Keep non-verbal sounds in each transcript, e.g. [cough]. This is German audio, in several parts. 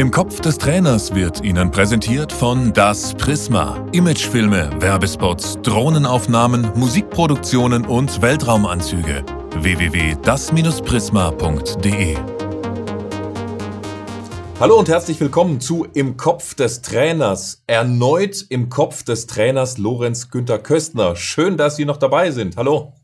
Im Kopf des Trainers wird Ihnen präsentiert von Das Prisma. Imagefilme, Werbespots, Drohnenaufnahmen, Musikproduktionen und Weltraumanzüge. www.das-prisma.de Hallo und herzlich willkommen zu Im Kopf des Trainers. Erneut im Kopf des Trainers Lorenz Günther Köstner. Schön, dass Sie noch dabei sind. Hallo.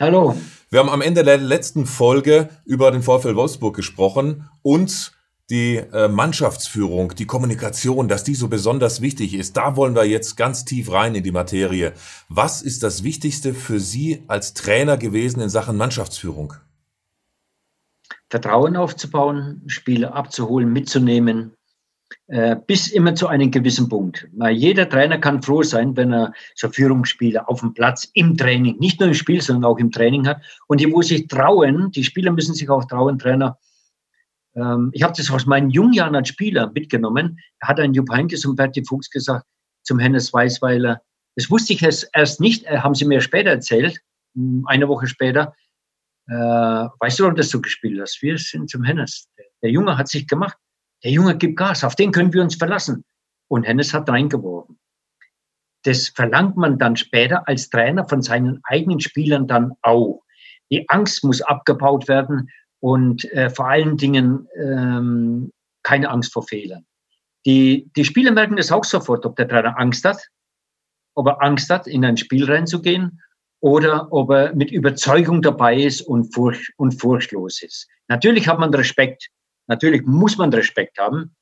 Hallo. Wir haben am Ende der letzten Folge über den VfL Wolfsburg gesprochen und die äh, Mannschaftsführung, die Kommunikation, dass die so besonders wichtig ist. Da wollen wir jetzt ganz tief rein in die Materie. Was ist das Wichtigste für Sie als Trainer gewesen in Sachen Mannschaftsführung? Vertrauen aufzubauen, Spieler abzuholen, mitzunehmen, äh, bis immer zu einem gewissen Punkt. Weil jeder Trainer kann froh sein, wenn er so Führungsspieler auf dem Platz im Training, nicht nur im Spiel, sondern auch im Training hat. Und die muss sich trauen, die Spieler müssen sich auch trauen, Trainer, ähm, ich habe das aus meinen jungen Jahren als Spieler mitgenommen. Da hat ein Jupp Heynckes und Berti Fuchs gesagt zum Hennes Weißweiler, das wusste ich erst nicht, äh, haben sie mir später erzählt, hm, eine Woche später. Äh, weißt du, warum das so gespielt hast? Wir sind zum Hennes. Der Junge hat sich gemacht. Der Junge gibt Gas, auf den können wir uns verlassen. Und Hennes hat reingeworfen. Das verlangt man dann später als Trainer von seinen eigenen Spielern dann auch. Die Angst muss abgebaut werden und äh, vor allen Dingen ähm, keine Angst vor Fehlern. Die, die Spieler merken das auch sofort, ob der Trainer Angst hat, ob er Angst hat, in ein Spiel reinzugehen oder ob er mit Überzeugung dabei ist und, furcht, und furchtlos ist. Natürlich hat man Respekt, natürlich muss man Respekt haben.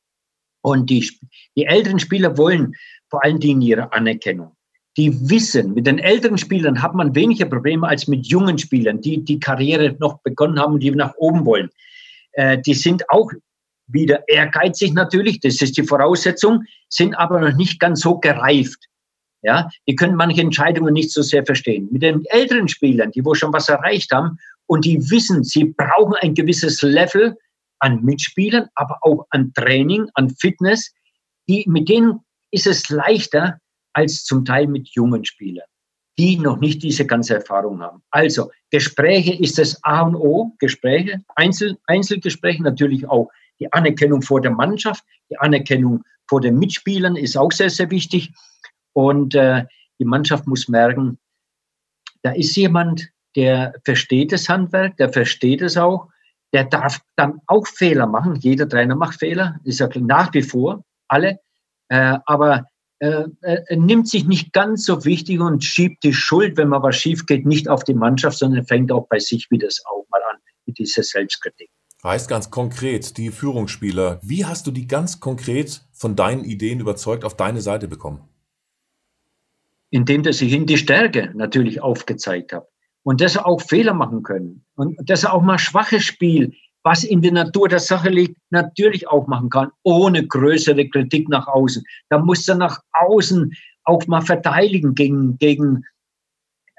Und die, die älteren Spieler wollen vor allen Dingen ihre Anerkennung die wissen, mit den älteren Spielern hat man weniger Probleme als mit jungen Spielern, die die Karriere noch begonnen haben und die nach oben wollen. Äh, die sind auch wieder ehrgeizig natürlich, das ist die Voraussetzung, sind aber noch nicht ganz so gereift. Ja, die können manche Entscheidungen nicht so sehr verstehen. Mit den älteren Spielern, die wo schon was erreicht haben und die wissen, sie brauchen ein gewisses Level an Mitspielern, aber auch an Training, an Fitness, die, mit denen ist es leichter, als zum Teil mit jungen Spielern, die noch nicht diese ganze Erfahrung haben. Also Gespräche ist das A und O, Gespräche, Einzel, Einzelgespräche natürlich auch. Die Anerkennung vor der Mannschaft, die Anerkennung vor den Mitspielern ist auch sehr, sehr wichtig. Und äh, die Mannschaft muss merken, da ist jemand, der versteht das Handwerk, der versteht es auch, der darf dann auch Fehler machen. Jeder Trainer macht Fehler, ist ja nach wie vor, alle. Äh, aber äh, er nimmt sich nicht ganz so wichtig und schiebt die Schuld, wenn mal was schief geht, nicht auf die Mannschaft, sondern fängt auch bei sich wieder auch mal an mit dieser Selbstkritik. Heißt ganz konkret, die Führungsspieler, wie hast du die ganz konkret von deinen Ideen überzeugt auf deine Seite bekommen? Indem dass ich ihnen die Stärke natürlich aufgezeigt habe und dass sie auch Fehler machen können und dass sie auch mal schwaches Spiel was in der Natur der Sache liegt, natürlich auch machen kann, ohne größere Kritik nach außen. Da muss er nach außen auch mal verteidigen gegen, gegen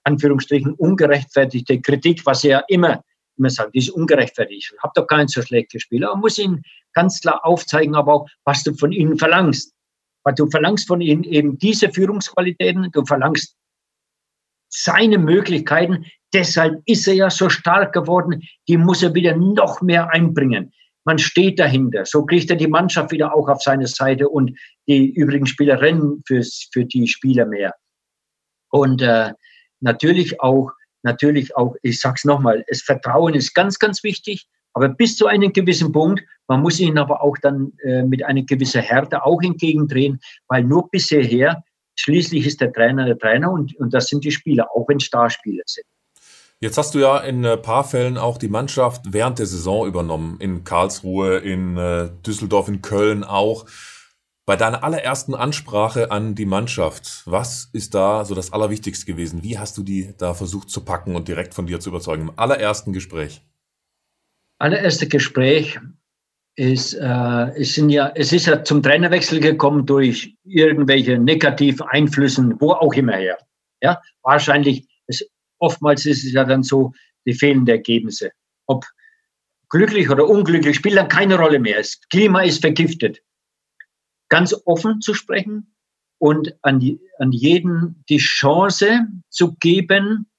Anführungsstrichen ungerechtfertigte Kritik, was er immer, immer sagt, ist ungerechtfertigt. Ich habe doch nicht so schlecht gespielt. Man muss ihn ganz klar aufzeigen, aber auch, was du von ihnen verlangst. Weil du verlangst von ihnen eben diese Führungsqualitäten, du verlangst seine Möglichkeiten. Deshalb ist er ja so stark geworden. Die muss er wieder noch mehr einbringen. Man steht dahinter. So kriegt er die Mannschaft wieder auch auf seine Seite und die übrigen Spieler rennen fürs, für die Spieler mehr. Und äh, natürlich auch, natürlich auch, ich sag's nochmal, das Vertrauen ist ganz, ganz wichtig. Aber bis zu einem gewissen Punkt, man muss ihn aber auch dann äh, mit einer gewissen Härte auch entgegendrehen, weil nur bisher Schließlich ist der Trainer der Trainer und, und das sind die Spieler, auch wenn Starspieler sind. Jetzt hast du ja in ein paar Fällen auch die Mannschaft während der Saison übernommen. In Karlsruhe, in äh, Düsseldorf, in Köln auch. Bei deiner allerersten Ansprache an die Mannschaft, was ist da so das Allerwichtigste gewesen? Wie hast du die da versucht zu packen und direkt von dir zu überzeugen? Im allerersten Gespräch. Allererste Gespräch ist, äh, es, sind ja, es ist ja zum Trainerwechsel gekommen durch irgendwelche negativen Einflüsse, wo auch immer her. Ja, wahrscheinlich, oftmals ist es ja dann so, die fehlenden Ergebnisse. Ob glücklich oder unglücklich spielt dann keine Rolle mehr. Das Klima ist vergiftet. Ganz offen zu sprechen und an, die, an jeden die Chance zu geben,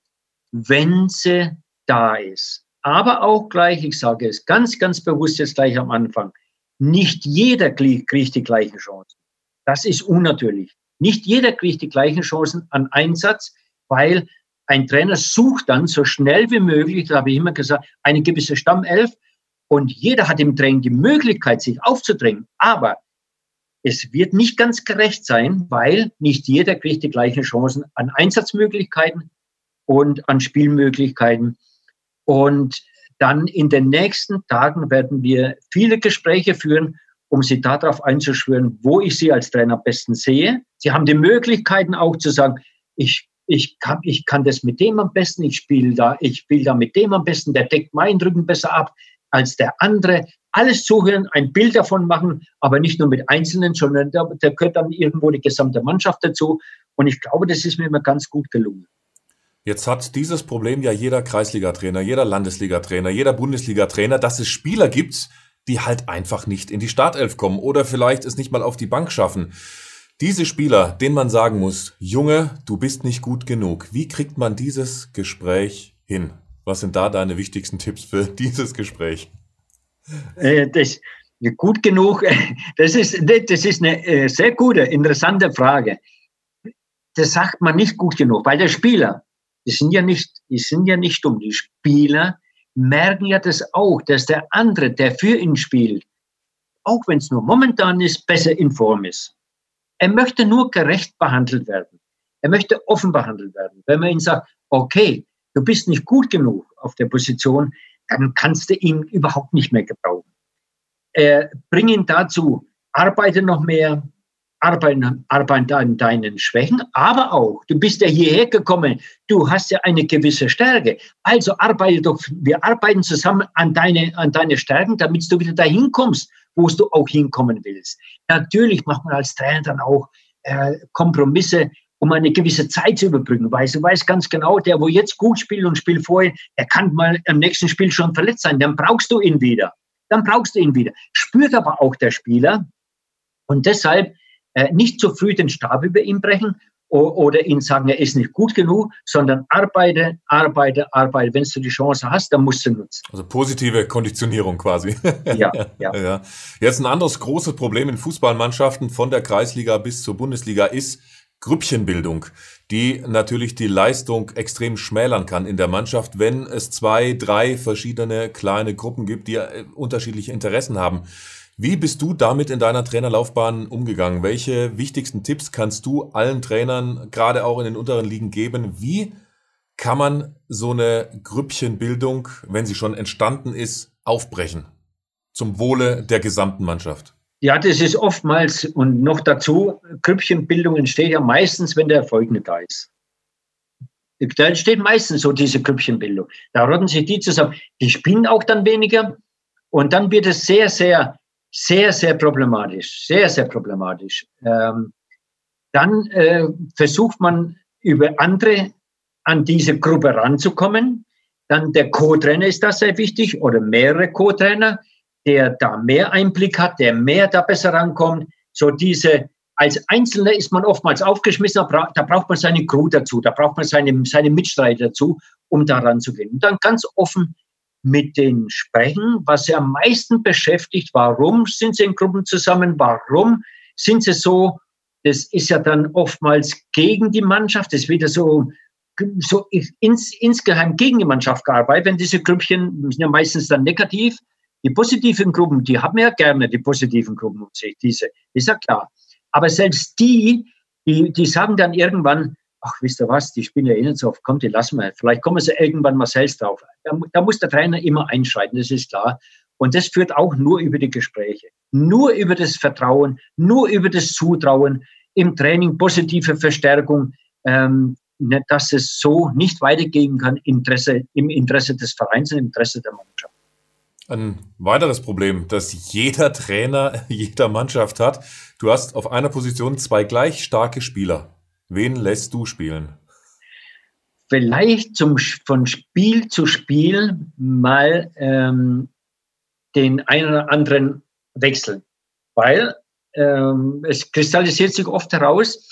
wenn sie da ist aber auch gleich, ich sage es ganz, ganz bewusst jetzt gleich am Anfang, Nicht jeder kriegt die gleichen Chancen. Das ist unnatürlich. Nicht jeder kriegt die gleichen Chancen an Einsatz, weil ein Trainer sucht dann so schnell wie möglich, da habe ich immer gesagt, eine gewisse Stammelf und jeder hat im Training die Möglichkeit, sich aufzudrängen. Aber es wird nicht ganz gerecht sein, weil nicht jeder kriegt die gleichen Chancen an Einsatzmöglichkeiten und an Spielmöglichkeiten. Und dann in den nächsten Tagen werden wir viele Gespräche führen, um Sie darauf einzuschwören, wo ich Sie als Trainer am besten sehe. Sie haben die Möglichkeiten auch zu sagen, ich, ich, kann, ich kann das mit dem am besten, ich spiele da, ich spiele da mit dem am besten, der deckt meinen Rücken besser ab als der andere. Alles zuhören, ein Bild davon machen, aber nicht nur mit Einzelnen, sondern da, da gehört dann irgendwo die gesamte Mannschaft dazu. Und ich glaube, das ist mir immer ganz gut gelungen. Jetzt hat dieses Problem ja jeder Kreisliga-Trainer, jeder Landesliga-Trainer, jeder Bundesliga-Trainer, dass es Spieler gibt, die halt einfach nicht in die Startelf kommen oder vielleicht es nicht mal auf die Bank schaffen. Diese Spieler, denen man sagen muss, Junge, du bist nicht gut genug. Wie kriegt man dieses Gespräch hin? Was sind da deine wichtigsten Tipps für [laughs] dieses Gespräch? Äh, das, gut genug, [laughs] das ist, das ist eine äh, sehr gute, interessante Frage. Das sagt man nicht gut genug, weil der Spieler, die sind ja nicht, die sind ja nicht dumm. Die Spieler merken ja das auch, dass der andere, der für ihn spielt, auch wenn es nur momentan ist, besser in Form ist. Er möchte nur gerecht behandelt werden. Er möchte offen behandelt werden. Wenn man ihm sagt, okay, du bist nicht gut genug auf der Position, dann kannst du ihn überhaupt nicht mehr gebrauchen. Äh, bring ihn dazu, arbeite noch mehr, arbeiten, arbeiten an deinen Schwächen, aber auch, du bist ja hierher gekommen, du hast ja eine gewisse Stärke. Also arbeite doch, wir arbeiten zusammen an deine, an deine Stärken, damit du wieder dahin kommst, wo du auch hinkommen willst. Natürlich macht man als Trainer dann auch äh, Kompromisse, um eine gewisse Zeit zu überbrücken, weil du weißt ganz genau, der, wo jetzt gut spielt und spielt vorher, der kann mal im nächsten Spiel schon verletzt sein, dann brauchst du ihn wieder. Dann brauchst du ihn wieder. Spürt aber auch der Spieler. Und deshalb äh, nicht zu früh den Stab über ihn brechen oder ihn sagen, er ist nicht gut genug, sondern arbeite, arbeite, arbeite. Wenn du die Chance hast, dann musst du nutzen. Also positive Konditionierung quasi. [laughs] Ja, ja. [laughs] ja. Jetzt ein anderes großes Problem in Fußballmannschaften von der Kreisliga bis zur Bundesliga ist Grüppchenbildung, die natürlich die Leistung extrem schmälern kann in der Mannschaft, wenn es zwei, drei verschiedene kleine Gruppen gibt, die äh, unterschiedliche Interessen haben. Wie bist du damit in deiner Trainerlaufbahn umgegangen? Welche wichtigsten Tipps kannst du allen Trainern, gerade auch in den unteren Ligen, geben? Wie kann man so eine Grüppchenbildung, wenn sie schon entstanden ist, aufbrechen? Zum Wohle der gesamten Mannschaft. Ja, das ist oftmals und noch dazu, Grüppchenbildung entsteht ja meistens, wenn der Erfolg nicht da ist. Da entsteht meistens so diese Grüppchenbildung. Da rotten sich die zusammen. Die spielen auch dann weniger. Und dann wird es sehr, sehr sehr, sehr problematisch, sehr, sehr problematisch. Ähm, dann äh, versucht man über andere an diese Gruppe ranzukommen. Dann der Co-Trainer ist da sehr wichtig oder mehrere Co-Trainer, der da mehr Einblick hat, der mehr da besser rankommt. So diese, als Einzelner ist man oftmals aufgeschmissen, da braucht man seine Crew dazu, da braucht man seine, seine Mitstreiter dazu, um da ranzugehen. Und dann ganz offen mit denen sprechen, was sie am meisten beschäftigt. Warum sind sie in Gruppen zusammen? Warum sind sie so? Das ist ja dann oftmals gegen die Mannschaft. Das ist wieder so, so ins, insgeheim gegen die Mannschaft gearbeitet. Wenn diese Grüppchen sind ja meistens dann negativ. Die positiven Gruppen, die haben ja gerne die positiven Gruppen um sich, diese, ist ja klar. Aber selbst die, die, die sagen dann irgendwann, ach, wisst ihr was, die spielen ja eh nicht so oft, kommt, die lassen wir. Vielleicht kommen sie irgendwann mal selbst drauf. Da, da muss der Trainer immer einschreiten, das ist klar. Und das führt auch nur über die Gespräche, nur über das Vertrauen, nur über das Zutrauen, im Training positive Verstärkung, ähm, ne, dass es so nicht weitergehen kann Interesse, im Interesse des Vereins, im Interesse der Mannschaft. Ein weiteres Problem, das jeder Trainer, [laughs] jeder Mannschaft hat. Du hast auf einer Position zwei gleich starke Spieler. Wen lässt du spielen? Vielleicht zum, von Spiel zu Spiel mal ähm, den einen oder anderen wechseln, weil ähm, es kristallisiert sich oft heraus,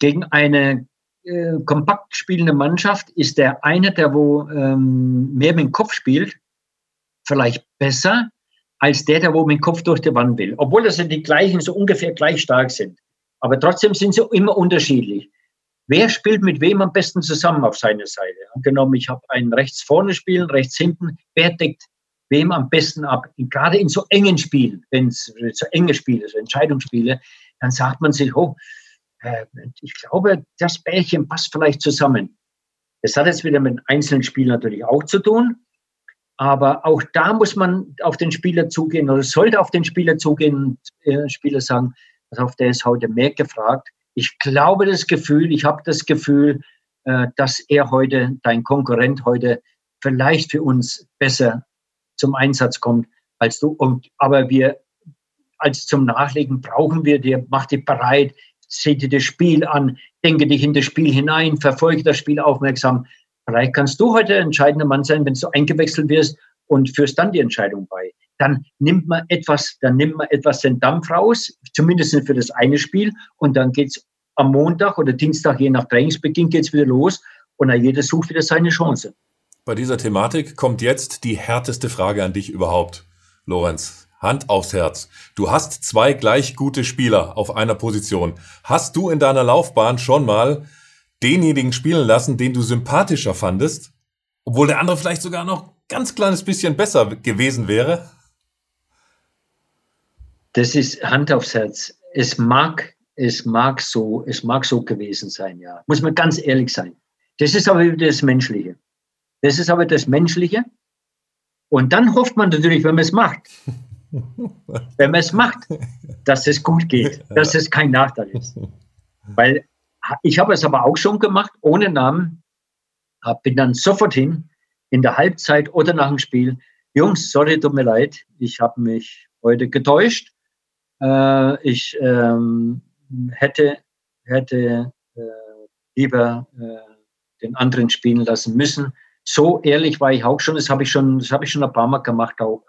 gegen eine äh, kompakt spielende Mannschaft ist der eine, der wo ähm, mehr mit dem Kopf spielt, vielleicht besser, als der, der wo mit dem Kopf durch die Wand will. Obwohl das ja die gleichen so ungefähr gleich stark sind. Aber trotzdem sind sie immer unterschiedlich. Wer spielt mit wem am besten zusammen auf seiner Seite? Angenommen, ich habe einen rechts vorne spielen, rechts hinten. Wer deckt wem am besten ab? Gerade in so engen Spielen, wenn es so enge Spiele, so Entscheidungsspiele, dann sagt man sich, oh, äh, ich glaube, das Bärchen passt vielleicht zusammen. Das hat jetzt wieder mit einzelnen Spielen natürlich auch zu tun. Aber auch da muss man auf den Spieler zugehen oder sollte auf den Spieler zugehen und äh, Spieler sagen, also auf der ist heute mehr gefragt. Ich glaube das Gefühl, ich habe das Gefühl, äh, dass er heute, dein Konkurrent heute, vielleicht für uns besser zum Einsatz kommt als du. Und, aber wir als zum Nachlegen brauchen wir dir, mach dich bereit, seh dir das Spiel an, denke dich in das Spiel hinein, verfolge das Spiel aufmerksam. Vielleicht kannst du heute der entscheidende Mann sein, wenn du eingewechselt wirst und führst dann die Entscheidung bei. Dann nimmt man etwas, dann nimmt man etwas den Dampf raus, zumindest für das eine Spiel, und dann geht's am Montag oder Dienstag, je nach Trainingsbeginn, geht's wieder los und jeder sucht wieder seine Chance. Bei dieser Thematik kommt jetzt die härteste Frage an dich überhaupt, Lorenz. Hand aufs Herz. Du hast zwei gleich gute Spieler auf einer Position. Hast du in deiner Laufbahn schon mal denjenigen spielen lassen, den du sympathischer fandest, obwohl der andere vielleicht sogar noch ganz kleines bisschen besser gewesen wäre? Das ist Hand aufs Herz. Es mag, es mag so, es mag so gewesen sein, ja. Muss man ganz ehrlich sein. Das ist aber das Menschliche. Das ist aber das Menschliche. Und dann hofft man natürlich, wenn man es macht, [laughs] wenn man es macht, dass es gut geht, dass es kein Nachteil ist. Weil ich habe es aber auch schon gemacht, ohne Namen, bin dann sofort hin, in der Halbzeit oder nach dem Spiel. Jungs, sorry, tut mir leid, ich habe mich heute getäuscht. Äh, ich ähm, hätte, hätte äh, lieber äh, den anderen spielen lassen müssen. So ehrlich war ich auch schon, das habe ich schon, ich schon ein paar Mal gemacht auch.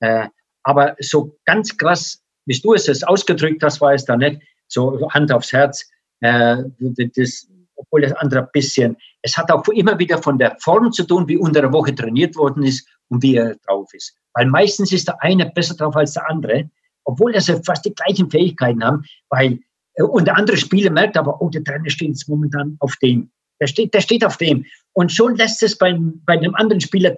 Äh, aber so ganz krass, wie du es jetzt ausgedrückt hast, war es da nicht. So Hand aufs Herz. Äh, das, obwohl das andere ein bisschen, es hat auch immer wieder von der Form zu tun, wie unter der Woche trainiert worden ist und wie er drauf ist. Weil meistens ist der eine besser drauf als der andere, obwohl sie fast die gleichen Fähigkeiten haben, weil äh, und der andere Spieler merkt aber, oh, der Trainer steht jetzt momentan auf dem. Der steht, der steht auf dem. Und schon lässt es beim, bei dem anderen Spieler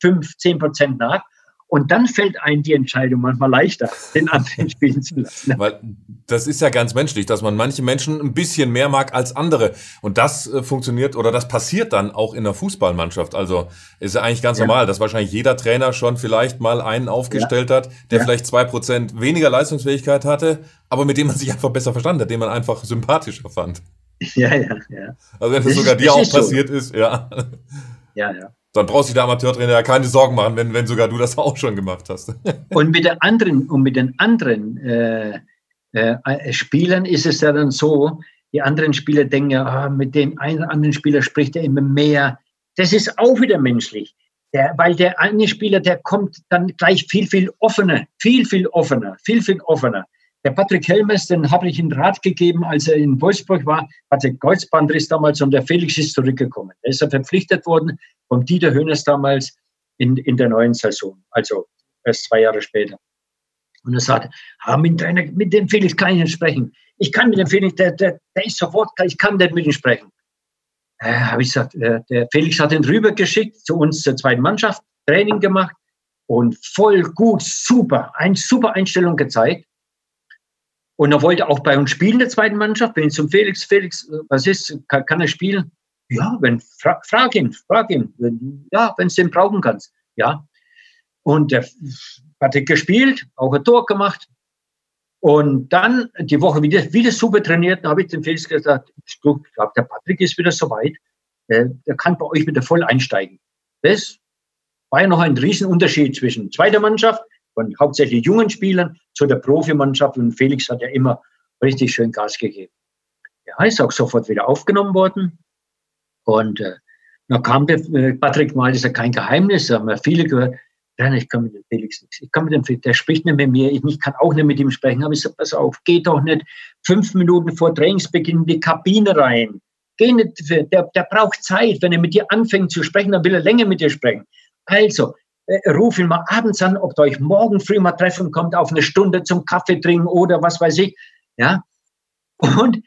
fünf, zehn Prozent nach. Und dann fällt einem die Entscheidung manchmal leichter, den anderen [laughs] spielen zu lassen. Weil das ist ja ganz menschlich, dass man manche Menschen ein bisschen mehr mag als andere. Und das äh, funktioniert oder das passiert dann auch in der Fußballmannschaft. Also ist ja eigentlich ganz ja. normal, dass wahrscheinlich jeder Trainer schon vielleicht mal einen aufgestellt ja. hat, der ja. vielleicht zwei Prozent weniger Leistungsfähigkeit hatte, aber mit dem man sich einfach besser verstanden hat, den man einfach sympathischer fand. Ja, ja, ja. Also wenn das, das sogar ist, dir auch passiert so. ist, ja. Ja, ja dann brauchst du der Amateurtrainer ja keine Sorgen machen, wenn, wenn sogar du das [laughs] auch schon gemacht hast. und mit den anderen, und mit den anderen äh, äh, Spielern ist es ja dann so, die anderen Spieler denken ja, ah, mit dem einen anderen Spieler spricht er immer mehr. Das ist auch wieder menschlich. Der, weil der eine Spieler, der kommt dann gleich viel, viel offener, viel, viel offener, viel, viel offener. Der Patrick Helmes, den habe ich einen Rat gegeben, als er in Wolfsburg war, hatte Kreuzbandriss damals und der Felix ist zurückgekommen. Er ist er verpflichtet worden vom Dieter Hönes damals in, in der neuen Saison, also erst zwei Jahre später. Und er sagte, ah, mit, Trainer, mit dem Felix kann ich nicht sprechen. Ich kann mit dem Felix, der, der, der ist sofort, ich kann nicht mit ihm sprechen. Äh, habe ich gesagt, äh, der Felix hat ihn rübergeschickt zu uns zur zweiten Mannschaft, Training gemacht und voll gut, super, eine super Einstellung gezeigt. Und er wollte auch bei uns spielen, der zweiten Mannschaft. Bin ich zum Felix, Felix, was ist, kann, kann er spielen? Ja, wenn, fra, frag ihn, frag ihn. Ja, wenn du den brauchen kannst. Ja. Und der hat gespielt, auch ein Tor gemacht. Und dann die Woche wieder, wieder super trainiert. Da habe ich dem Felix gesagt, ich glaube, der Patrick ist wieder soweit. Der, der kann bei euch wieder voll einsteigen. Das war ja noch ein Riesenunterschied zwischen zweiter Mannschaft von hauptsächlich jungen Spielern zu der Profimannschaft. Und Felix hat ja immer richtig schön Gas gegeben. Ja, ist auch sofort wieder aufgenommen worden. Und äh, dann kam der äh, Patrick mal, das ist ja kein Geheimnis, haben wir viele gehört, ich kann mit dem Felix nichts. Ich kann mit dem Felix, der spricht nicht mit mir, ich kann auch nicht mit ihm sprechen. Aber ich sage, pass auf, geh doch nicht fünf Minuten vor Trainingsbeginn in die Kabine rein. Geh nicht, der, der braucht Zeit. Wenn er mit dir anfängt zu sprechen, dann will er länger mit dir sprechen. Also, äh, ruf ihn mal abends an, ob ihr euch morgen früh mal treffen kommt, auf eine Stunde zum Kaffee trinken oder was weiß ich. Ja. Und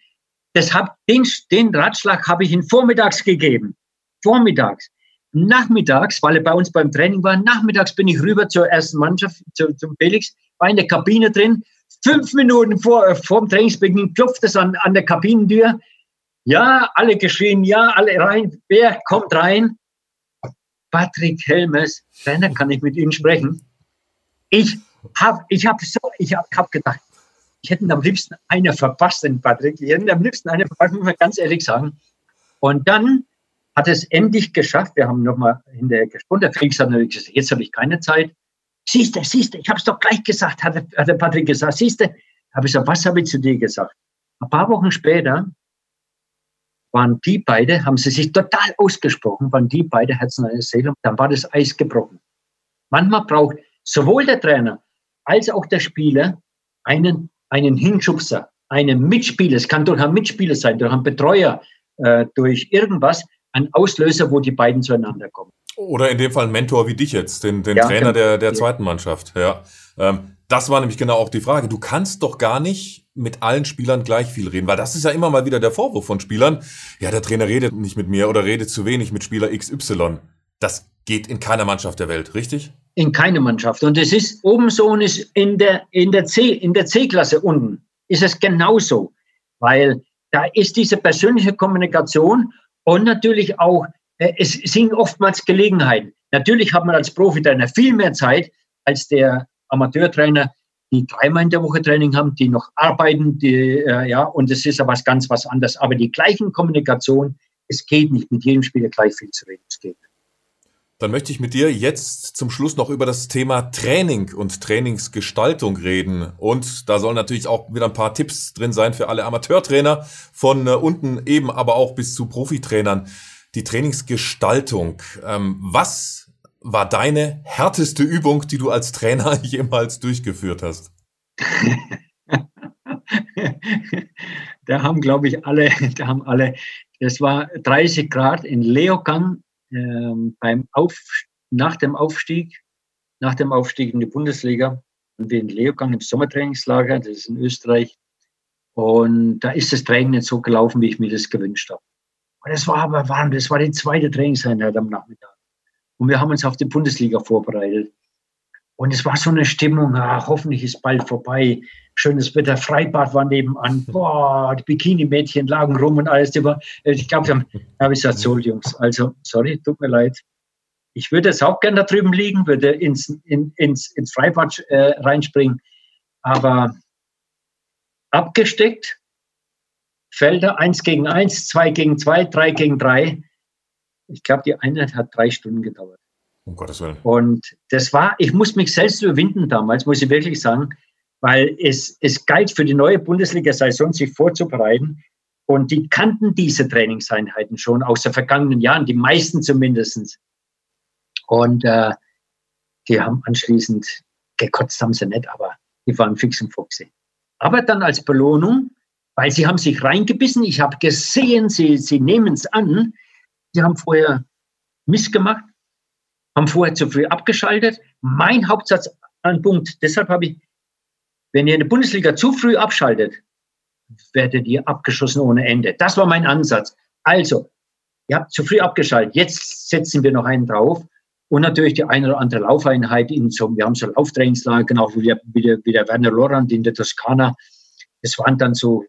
das den, den Ratschlag habe ich ihn vormittags gegeben. Vormittags. Nachmittags, weil er bei uns beim Training war, nachmittags bin ich rüber zur ersten Mannschaft, zu, zum Felix, war in der Kabine drin. Fünf Minuten vor, äh, vor dem Trainingsbeginn klopft es an, an der Kabinentür. Ja, alle geschrien, ja, alle rein. Wer kommt rein? Patrick Helmes, Trainer, kann ich mit Ihnen sprechen? Ich habe ich hab so, ich hab, hab gedacht, ich hätte am liebsten eine verpasst, den Patrick. Ich hätte am liebsten eine verpasst, muss man ganz ehrlich sagen. Und dann hat es endlich geschafft. Wir haben nochmal hinterher gesprochen. Der Felix hat natürlich gesagt, jetzt habe ich keine Zeit. Siehst du, siehst du, ich habe es doch gleich gesagt, hat, hat der Patrick gesagt. Siehst du, habe ich gesagt, was habe ich zu dir gesagt? Ein paar Wochen später waren die beide, haben sie sich total ausgesprochen, waren die beide Herzen einer Seele, dann war das Eis gebrochen. Manchmal braucht sowohl der Trainer als auch der Spieler einen, einen Hinschubser, einen Mitspieler, es kann durch einen Mitspieler sein, durch einen Betreuer, äh, durch irgendwas, ein Auslöser, wo die beiden zueinander kommen. Oder in dem Fall ein Mentor wie dich jetzt, den, den ja, Trainer der, der zweiten Mannschaft. Ja. Ähm, das war nämlich genau auch die Frage. Du kannst doch gar nicht mit allen Spielern gleich viel reden, weil das ist ja immer mal wieder der Vorwurf von Spielern. Ja, der Trainer redet nicht mit mir oder redet zu wenig mit Spieler XY. Das geht in keiner Mannschaft der Welt, richtig? In keiner Mannschaft. Und es ist oben so und ist in der, in der C, in der C-Klasse unten ist es genauso. Weil da ist diese persönliche Kommunikation und natürlich auch, äh, es sind oftmals Gelegenheiten. Natürlich hat man als Profitrainer viel mehr Zeit als der Amateurtrainer, die dreimal in der Woche Training haben, die noch arbeiten, die, äh, ja, und es ist ja was ganz was anderes. Aber die gleichen Kommunikation, es geht nicht mit jedem Spieler gleich viel zu reden. Es geht. Dann möchte ich mit dir jetzt zum Schluss noch über das Thema Training und Trainingsgestaltung reden. Und da sollen natürlich auch wieder ein paar Tipps drin sein für alle Amateurtrainer, von äh, unten eben aber auch bis zu Profitrainern. Die Trainingsgestaltung. Ähm, was war deine härteste Übung, die du als Trainer [laughs] jemals durchgeführt hast? [laughs] da haben, glaube ich, alle, [laughs] da haben alle, das war 30 Grad in Leogang ähm, beim Auf, nach dem Aufstieg, nach dem Aufstieg in die Bundesliga. Und wir in Leogang im Sommertrainingslager, das ist in Österreich. Und da ist das Training nicht so gelaufen, wie ich mir das gewünscht habe. Und es war aber warm, das war die zweite Trainingseinheit am Nachmittag. Und wir haben uns auf die Bundesliga vorbereitet. Und es war so eine Stimmung, ach, hoffentlich ist bald vorbei. Schönes Wetter, Freibad war nebenan. Boah, die Bikini-Mädchen lagen rum und alles. Ich glaube, da habe ich gesagt, so Jungs, also, sorry, tut mir leid. Ich würde jetzt auch gerne da drüben liegen, würde ins, in, ins, ins Freibad äh, reinspringen. Aber abgesteckt, Felder eins gegen eins, zwei gegen zwei, drei gegen drei. Ich glaube, die Einheit hat drei Stunden gedauert. Um Gottes Willen. Und das war, ich muss mich selbst überwinden damals, muss ich wirklich sagen, weil es, es galt für die neue Bundesliga-Saison, sich vorzubereiten. Und die kannten diese Trainingseinheiten schon aus den vergangenen Jahren, die meisten zumindest. Und äh, die haben anschließend, gekotzt haben sie nicht, aber die waren fix und foxy. Aber dann als Belohnung, weil sie haben sich reingebissen, ich habe gesehen, sie, sie nehmen es an, Sie haben vorher Mist gemacht, haben vorher zu früh abgeschaltet. Mein Hauptsatz an Punkt, deshalb habe ich, wenn ihr in der Bundesliga zu früh abschaltet, werdet ihr abgeschossen ohne Ende. Das war mein Ansatz. Also, ihr habt zu früh abgeschaltet. Jetzt setzen wir noch einen drauf. Und natürlich die eine oder andere Laufeinheit in so, wir haben so Lauftrainingslager, genau wie der, wie der, Werner Lorand in der Toskana. Es waren dann so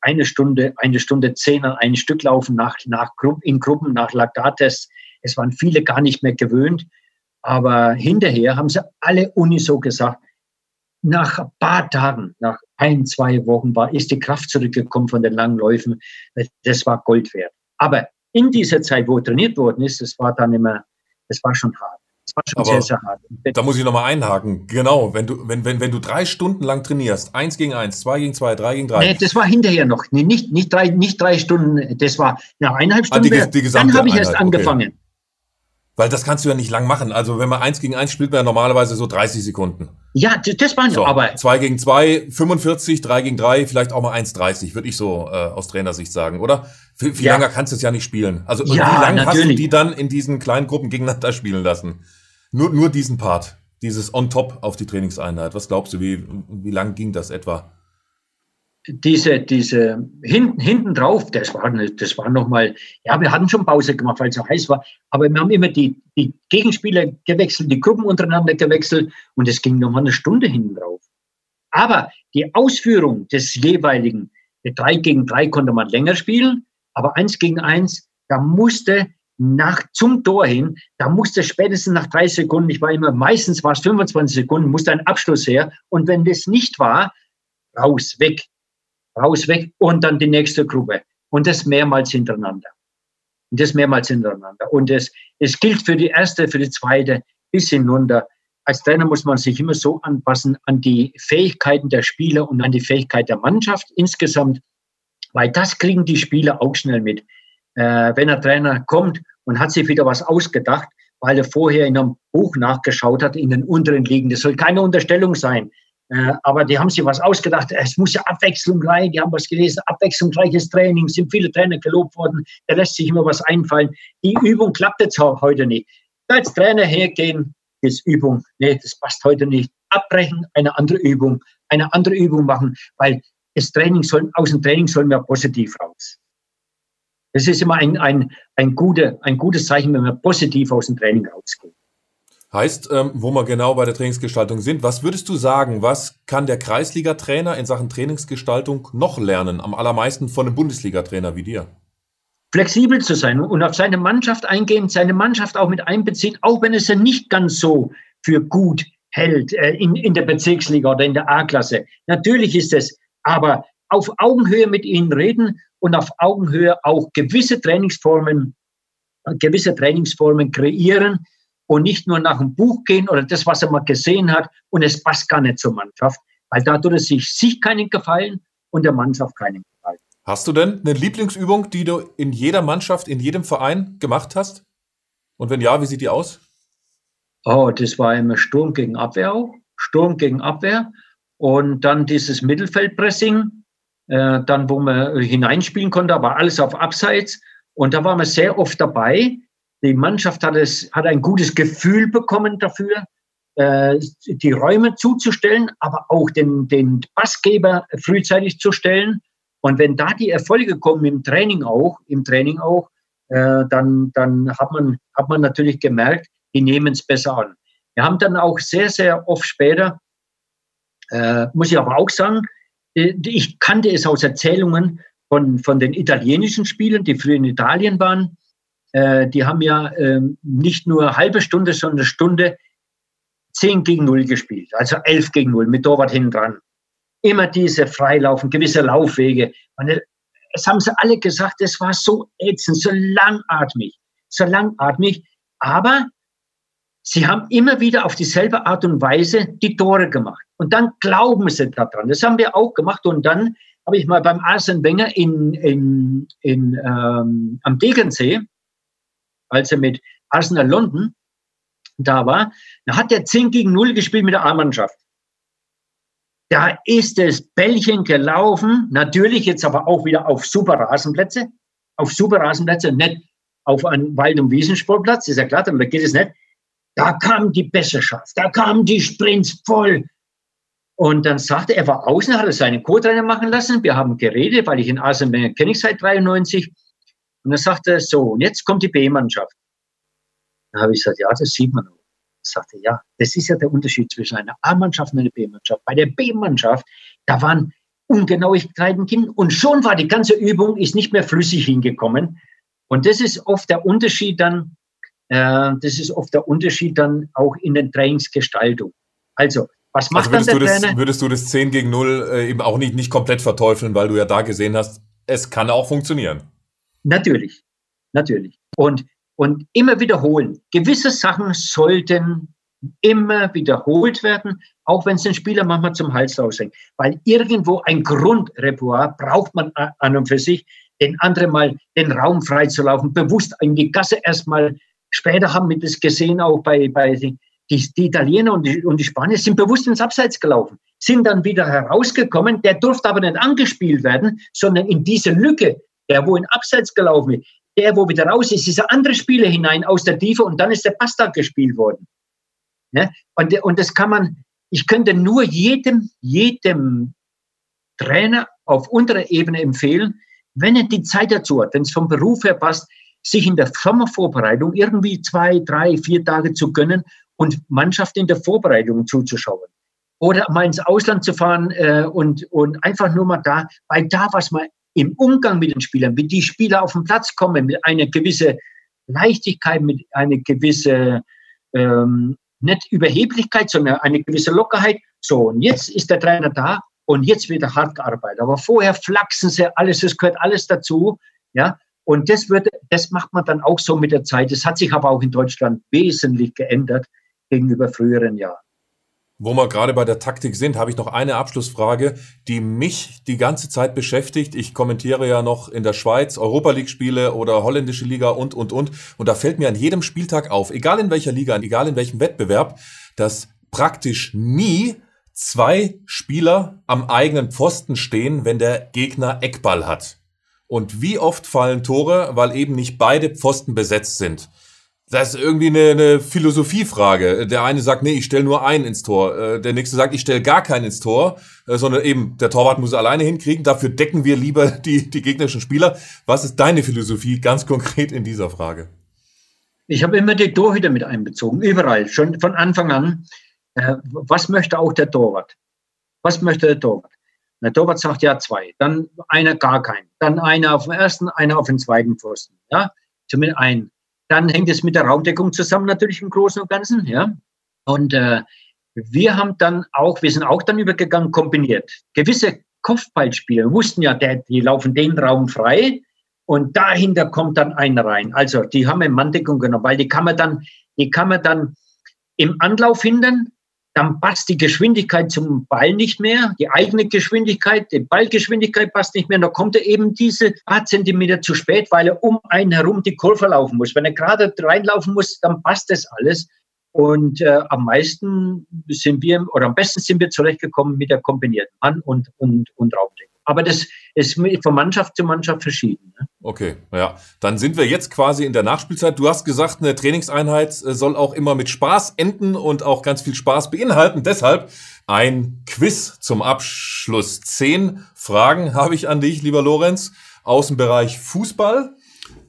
eine Stunde, eine Stunde zehn an ein Stück laufen nach, nach, in Gruppen nach Lagates. Es waren viele gar nicht mehr gewöhnt. Aber hinterher haben sie alle uniso gesagt, nach ein paar Tagen, nach ein, zwei Wochen war, ist die Kraft zurückgekommen von den langen Läufen. Das war Gold wert. Aber in dieser Zeit, wo trainiert worden ist, das war dann immer, das war schon hart. Das war schon Aber sehr, sehr hart. Da muss ich nochmal einhaken. Genau, wenn du, wenn, wenn, wenn du drei Stunden lang trainierst, eins gegen eins, zwei gegen zwei, drei gegen drei. Nee, das war hinterher noch. Nee, nicht, nicht, drei, nicht drei Stunden, das war nach eineinhalb Stunden. Ah, die, die dann habe ich erst angefangen. Okay. Weil das kannst du ja nicht lang machen. Also wenn man eins gegen eins spielt, man ja normalerweise so 30 Sekunden. Ja, das, waren so, aber. Zwei gegen zwei, 45, drei gegen drei, vielleicht auch mal 1,30, würde ich so äh, aus Trainersicht sagen, oder? Viel, viel ja. länger kannst du es ja nicht spielen. Also ja, wie lange hast du die dann in diesen kleinen Gruppen gegeneinander spielen lassen? Nur, nur diesen Part, dieses on top auf die Trainingseinheit. Was glaubst du, wie, wie lang ging das etwa? Diese, diese hinten, hinten drauf, das war, das war nochmal, ja, wir hatten schon Pause gemacht, weil es so heiß war, aber wir haben immer die, die Gegenspieler gewechselt, die Gruppen untereinander gewechselt und es ging nochmal eine Stunde hinten drauf. Aber die Ausführung des jeweiligen, drei gegen drei konnte man länger spielen, aber eins gegen eins, da musste nach, zum Tor hin, da musste spätestens nach drei Sekunden, ich war immer, meistens war es 25 Sekunden, musste ein Abschluss her. Und wenn das nicht war, raus, weg raus, weg und dann die nächste Gruppe. Und das mehrmals hintereinander. Und das mehrmals hintereinander. Und es, es gilt für die erste, für die zweite bis hinunter. Als Trainer muss man sich immer so anpassen an die Fähigkeiten der Spieler und an die Fähigkeit der Mannschaft insgesamt, weil das kriegen die Spieler auch schnell mit. Äh, wenn ein Trainer kommt und hat sich wieder was ausgedacht, weil er vorher in einem Buch nachgeschaut hat, in den unteren Ligen. Das soll keine Unterstellung sein. Äh, aber die haben sich was ausgedacht. Es muss ja Abwechslung rein. Die haben was gelesen. Abwechslungsreiches Training. Sind viele Trainer gelobt worden. Da lässt sich immer was einfallen. Die Übung klappt jetzt heute nicht. Als Trainer hergehen, ist Übung. Nee, das passt heute nicht. Abbrechen, eine andere Übung. Eine andere Übung machen, weil das Training soll, aus dem Training sollen wir positiv raus. Das ist immer ein, ein, ein, gute, ein gutes Zeichen, wenn wir positiv aus dem Training rausgehen. Heißt, ähm, wo wir genau bei der Trainingsgestaltung sind, was würdest du sagen, was kann der Kreisliga-Trainer in Sachen Trainingsgestaltung noch lernen, am allermeisten von einem Bundesliga-Trainer wie dir? Flexibel zu sein und auf seine Mannschaft eingehen, seine Mannschaft auch mit einbeziehen, auch wenn es ja nicht ganz so für gut hält äh, in, in der Bezirksliga oder in der A-Klasse. Natürlich ist es, aber auf Augenhöhe mit ihnen reden und auf Augenhöhe auch gewisse Trainingsformen, gewisse Trainingsformen kreieren, und nicht nur nach dem Buch gehen oder das, was er mal gesehen hat und es passt gar nicht zur Mannschaft, weil da tut es sich, sich keinen Gefallen und der Mannschaft keinen Gefallen. Hast du denn eine Lieblingsübung, die du in jeder Mannschaft, in jedem Verein gemacht hast? Und wenn ja, wie sieht die aus? Oh, das war immer Sturm gegen Abwehr auch. Sturm gegen Abwehr. Und dann dieses Mittelfeldpressing, äh, dann wo man hineinspielen konnte, aber alles auf Abseits. Und da waren wir sehr oft dabei. Die Mannschaft hat, es, hat ein gutes Gefühl bekommen dafür, äh, die Räume zuzustellen, aber auch den, den Passgeber frühzeitig zu stellen. Und wenn da die Erfolge kommen im Training auch, im Training auch, äh, dann, dann hat, man, hat man natürlich gemerkt, die nehmen es besser an. Wir haben dann auch sehr, sehr oft später, äh, muss ich aber auch sagen, äh, ich kannte es aus Erzählungen von, von den italienischen Spielern, die früher in Italien waren, äh, die haben ja äh, nicht nur halbe Stunde, sondern eine Stunde 10 gegen 0 gespielt, also 11 gegen 0 mit Torwart hinten dran. Immer diese Freilaufen, gewisse Laufwege. Und es haben sie alle gesagt, es war so ätzend, so langatmig, so langatmig. Aber sie haben immer wieder auf dieselbe Art und Weise die Tore gemacht. Und dann glauben sie daran. Das haben wir auch gemacht. Und dann habe ich mal beim Arsene Wenger in, in, in, ähm, am Degernsee, als er mit Arsenal London da war, da hat er 10 gegen 0 gespielt mit der A-Mannschaft. Da ist das Bällchen gelaufen, natürlich jetzt aber auch wieder auf super Rasenplätze, auf super Rasenplätze, nicht auf einen Wald- und Wiesensportplatz, ist ja klar, da geht es nicht. Da kam die Besserschaft, da kamen die Sprints voll. Und dann sagte er, er war außen, hat er seinen Co-Trainer machen lassen. Wir haben geredet, weil ich in Asenberg kenne ich seit 93. Und dann sagte er so, und jetzt kommt die B-Mannschaft. Dann habe ich gesagt, ja, das sieht man auch. Sagte, ja, das ist ja der Unterschied zwischen einer A-Mannschaft und einer B-Mannschaft. Bei der B-Mannschaft, da waren Ungenauigkeiten drin und schon war die ganze Übung ist nicht mehr flüssig hingekommen. Und das ist oft der Unterschied dann, äh, das ist oft der Unterschied dann auch in der Trainingsgestaltung. Also, was macht also dann der Trainer? Das, würdest du das 10 gegen 0 äh, eben auch nicht, nicht komplett verteufeln, weil du ja da gesehen hast, es kann auch funktionieren. Natürlich, natürlich. Und, und immer wiederholen. Gewisse Sachen sollten immer wiederholt werden, auch wenn es den Spieler manchmal zum Hals raushängt. Weil irgendwo ein Grundrepertoire braucht man an und für sich, den anderen mal den Raum freizulaufen, bewusst in die Gasse erstmal. Später haben wir das gesehen, auch bei, bei die, die, Italiener und die, und die Spanier sind bewusst ins Abseits gelaufen, sind dann wieder herausgekommen. Der durfte aber nicht angespielt werden, sondern in diese Lücke, der, wo in Abseits gelaufen ist, der, wo wieder raus ist, ist ein anderer Spieler hinein aus der Tiefe und dann ist der Pass da gespielt worden. Ne? Und, und das kann man, ich könnte nur jedem, jedem Trainer auf unterer Ebene empfehlen, wenn er die Zeit dazu hat, wenn es vom Beruf her passt, sich in der Sommervorbereitung irgendwie zwei, drei, vier Tage zu gönnen und Mannschaft in der Vorbereitung zuzuschauen. Oder mal ins Ausland zu fahren äh, und, und einfach nur mal da, weil da was man im Umgang mit den Spielern, wie die Spieler auf den Platz kommen, mit einer gewissen Leichtigkeit, mit einer gewissen, ähm, nicht Überheblichkeit, sondern eine gewisse Lockerheit. So, und jetzt ist der Trainer da und jetzt wird er hart gearbeitet. Aber vorher flachsen sie alles, es gehört alles dazu. Ja, und das wird, das macht man dann auch so mit der Zeit. Das hat sich aber auch in Deutschland wesentlich geändert gegenüber früheren Jahren. Wo wir gerade bei der Taktik sind, habe ich noch eine Abschlussfrage, die mich die ganze Zeit beschäftigt. Ich kommentiere ja noch in der Schweiz Europa League Spiele oder holländische Liga und, und, und. Und da fällt mir an jedem Spieltag auf, egal in welcher Liga, egal in welchem Wettbewerb, dass praktisch nie zwei Spieler am eigenen Pfosten stehen, wenn der Gegner Eckball hat. Und wie oft fallen Tore, weil eben nicht beide Pfosten besetzt sind. Das ist irgendwie eine, eine Philosophiefrage. Der eine sagt, nee, ich stelle nur einen ins Tor. Äh, der nächste sagt, ich stelle gar keinen ins Tor, äh, sondern eben der Torwart muss alleine hinkriegen. Dafür decken wir lieber [laughs] die, die gegnerischen Spieler. Was ist deine Philosophie ganz konkret in dieser Frage? Ich habe immer die Torhüter mit einbezogen, überall, schon von Anfang an. Äh, was möchte auch der Torwart? Was möchte der Torwart? Der Torwart sagt ja zwei, dann einer gar keinen, dann einer auf dem ersten, einer auf dem zweiten Pfosten. Ja, zumindest ein. Dann hängt es mit der Raumdeckung zusammen, natürlich im Großen und Ganzen. Ja, und äh, wir haben dann auch, wir sind auch dann übergegangen, kombiniert. Gewisse Kopfballspieler wussten ja, der, die laufen den Raum frei und dahinter kommt dann einer rein. Also die haben eine Manndeckung genommen, weil die kann man dann, die kann man dann im Anlauf hindern, dann passt die Geschwindigkeit zum Ball nicht mehr, die eigene Geschwindigkeit, die Ballgeschwindigkeit passt nicht mehr. Da kommt er eben diese paar Zentimeter zu spät, weil er um einen herum die Kurve laufen muss. Wenn er gerade reinlaufen muss, dann passt das alles. Und äh, am meisten sind wir, oder am besten sind wir zurechtgekommen mit der kombinierten Mann- und, und, und Raumdeckung. Aber das ist von Mannschaft zu Mannschaft verschieden. Ne? Okay, ja. Dann sind wir jetzt quasi in der Nachspielzeit. Du hast gesagt, eine Trainingseinheit äh, soll auch immer mit Spaß enden und auch ganz viel Spaß beinhalten. Deshalb ein Quiz zum Abschluss. Zehn Fragen habe ich an dich, lieber Lorenz, aus dem Bereich Fußball.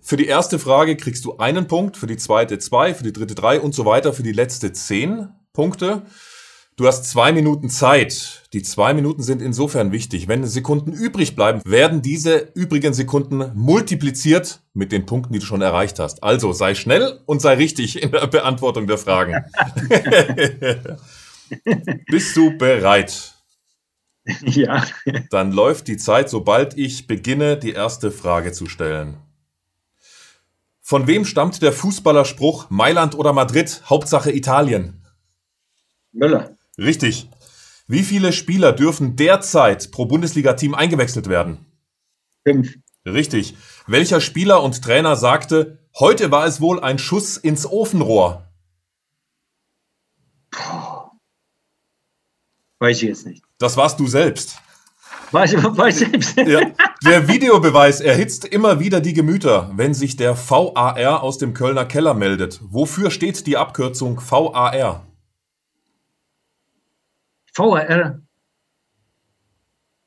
Für die erste Frage kriegst du einen Punkt, für die zweite zwei, für die dritte drei und so weiter, für die letzte zehn Punkte. Du hast zwei Minuten Zeit. Die zwei Minuten sind insofern wichtig. Wenn Sekunden übrig bleiben, werden diese übrigen Sekunden multipliziert mit den Punkten, die du schon erreicht hast. Also sei schnell und sei richtig in der Beantwortung der Fragen. [laughs] Bist du bereit? Ja. Dann läuft die Zeit, sobald ich beginne, die erste Frage zu stellen. Von wem stammt der Fußballerspruch Mailand oder Madrid, Hauptsache Italien? Müller. Richtig. Wie viele Spieler dürfen derzeit pro Bundesliga-Team eingewechselt werden? Fünf. Richtig. Welcher Spieler und Trainer sagte, heute war es wohl ein Schuss ins Ofenrohr? Weiß ich jetzt nicht. Das warst du selbst. Weiß ich weiß selbst. [laughs] Ja. Der Videobeweis erhitzt immer wieder die Gemüter, wenn sich der VAR aus dem Kölner Keller meldet. Wofür steht die Abkürzung VAR? VAR.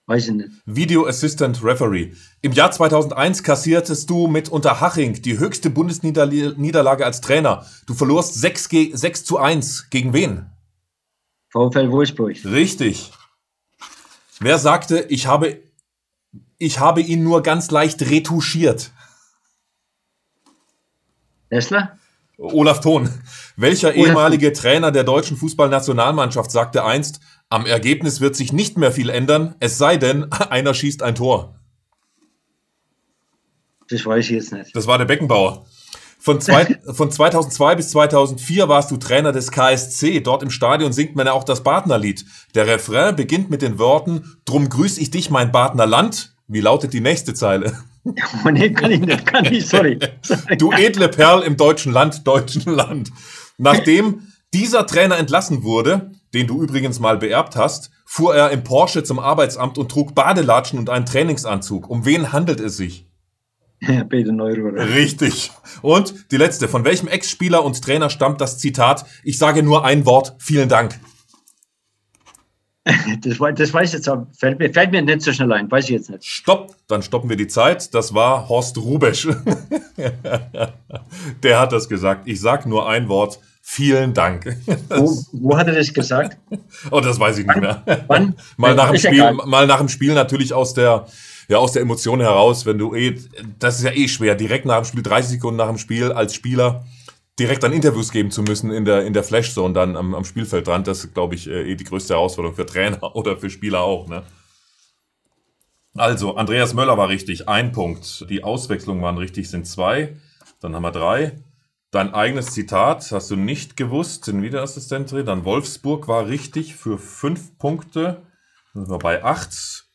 Weiß ich nicht. Video Assistant Referee. Im Jahr 2001 kassiertest du mit Unterhaching die höchste Bundesniederlage als Trainer. Du verlorst 6, G 6 zu 1. Gegen wen? VfL Wolfsburg. Richtig. Wer sagte, ich habe, ich habe ihn nur ganz leicht retuschiert? Tesla? Olaf Thon. Welcher ehemalige Trainer der deutschen Fußballnationalmannschaft sagte einst, am Ergebnis wird sich nicht mehr viel ändern, es sei denn, [laughs] einer schießt ein Tor. Das weiß ich jetzt nicht. Das war der Beckenbauer. Von, zwei, [laughs] von 2002 bis 2004 warst du Trainer des KSC. Dort im Stadion singt man ja auch das Badnerlied. Der Refrain beginnt mit den Worten, Drum grüß ich dich, mein Badner Land. Wie lautet die nächste Zeile? [laughs] Oh, nee, kann ich nicht, kann ich, sorry. sorry. [laughs] Du edle Perl im deutschen Land, deutschen Land. Nachdem dieser Trainer entlassen wurde, den du übrigens mal beerbt hast, fuhr er im Porsche zum Arbeitsamt und trug Badelatschen und einen Trainingsanzug. Um wen handelt es sich? Peter Neururer. Richtig. Und die letzte. Von welchem Ex-Spieler und Trainer stammt das Zitat? Ich sage nur ein Wort. Vielen Dank. [laughs] Das, das weiß ich jetzt, fällt mir, fällt mir nicht so schnell ein, weiß ich jetzt nicht. Stopp, dann stoppen wir die Zeit. Das war Horst Rubesch. [laughs] Der hat das gesagt. Ich sage nur ein Wort. Vielen Dank. Wo, wo, hat er das gesagt? [laughs] Oh, das weiß ich nicht mehr. Wann? Mal nach dem Spiel, mal nach dem Spiel natürlich aus der, ja, aus der Emotion heraus, wenn du eh, das ist ja eh schwer, direkt nach dem Spiel, 30 Sekunden nach dem Spiel als Spieler direkt dann Interviews geben zu müssen in der, in der Flashzone dann am, am Spielfeld dran. Das ist, glaube ich, eh die größte Herausforderung für Trainer [laughs] oder für Spieler auch, ne? Also, Andreas Möller war richtig, ein Punkt. Die Auswechslungen waren richtig, sind zwei. Dann haben wir drei. Dein eigenes Zitat hast du nicht gewusst, den Wiederassistent drin. Dann Wolfsburg war richtig für fünf Punkte. Dann sind wir bei acht.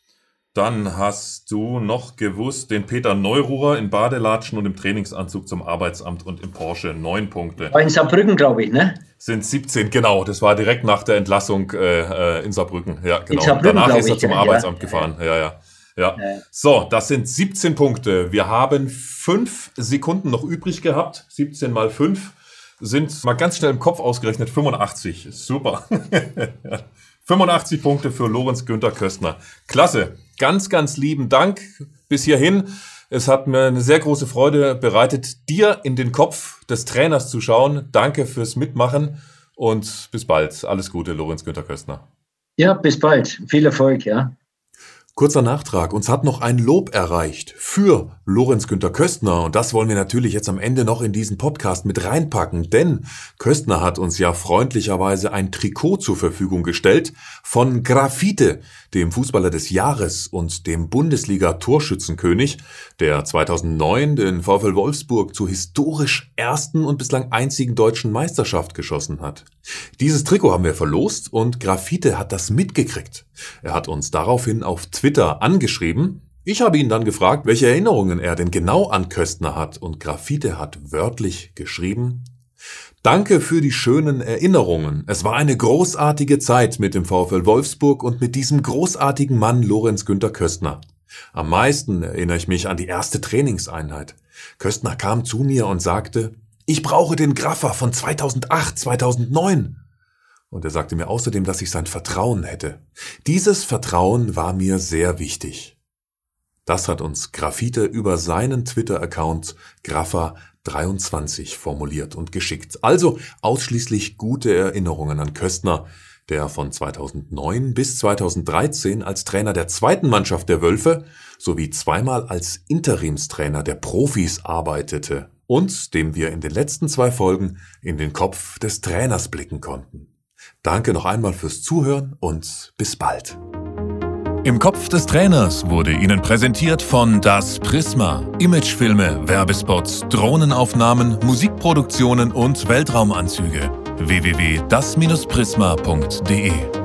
Dann hast du noch gewusst, den Peter Neururer in Badelatschen und im Trainingsanzug zum Arbeitsamt und im Porsche. Neun Punkte. War in Saarbrücken, glaube ich, ne? Sind 17, genau. Das war direkt nach der Entlassung äh, äh in Saarbrücken. Ja, genau. Saarbrücken, Danach ist er zum ja, Arbeitsamt ja, gefahren. Ja, ja. Ja. So, das sind 17 Punkte. Wir haben fünf Sekunden noch übrig gehabt. 17 mal 5 sind mal ganz schnell im Kopf ausgerechnet 85. Super. [laughs] 85 Punkte für Lorenz Günther Köstner. Klasse. Ganz, ganz lieben Dank bis hierhin. Es hat mir eine sehr große Freude bereitet, dir in den Kopf des Trainers zu schauen. Danke fürs Mitmachen und bis bald. Alles Gute, Lorenz Günther Köstner. Ja, bis bald. Viel Erfolg, ja. Kurzer Nachtrag. Uns hat noch ein Lob erreicht für Lorenz Günther Köstner. Und das wollen wir natürlich jetzt am Ende noch in diesen Podcast mit reinpacken. Denn Köstner hat uns ja freundlicherweise ein Trikot zur Verfügung gestellt von Graffite, dem Fußballer des Jahres und dem Bundesliga-Torschützenkönig, der 2009 den VfL Wolfsburg zur historisch ersten und bislang einzigen deutschen Meisterschaft geschossen hat. Dieses Trikot haben wir verlost und Graffite hat das mitgekriegt. Er hat uns daraufhin auf Twitter angeschrieben. Ich habe ihn dann gefragt, welche Erinnerungen er denn genau an Köstner hat und Graffite hat wörtlich geschrieben, Danke für die schönen Erinnerungen. Es war eine großartige Zeit mit dem VfL Wolfsburg und mit diesem großartigen Mann Lorenz Günther Köstner. Am meisten erinnere ich mich an die erste Trainingseinheit. Köstner kam zu mir und sagte, ich brauche den Graffer von 2008, 2009. Und er sagte mir außerdem, dass ich sein Vertrauen hätte. Dieses Vertrauen war mir sehr wichtig. Das hat uns Graffite über seinen Twitter-Account Graffer 23 formuliert und geschickt. Also ausschließlich gute Erinnerungen an Köstner, der von 2009 bis 2013 als Trainer der zweiten Mannschaft der Wölfe sowie zweimal als Interimstrainer der Profis arbeitete und dem wir in den letzten zwei Folgen in den Kopf des Trainers blicken konnten. Danke noch einmal fürs Zuhören und bis bald. Im Kopf des Trainers wurde Ihnen präsentiert von Das Prisma. Imagefilme, Werbespots, Drohnenaufnahmen, Musikproduktionen und Weltraumanzüge. www.das-prisma.de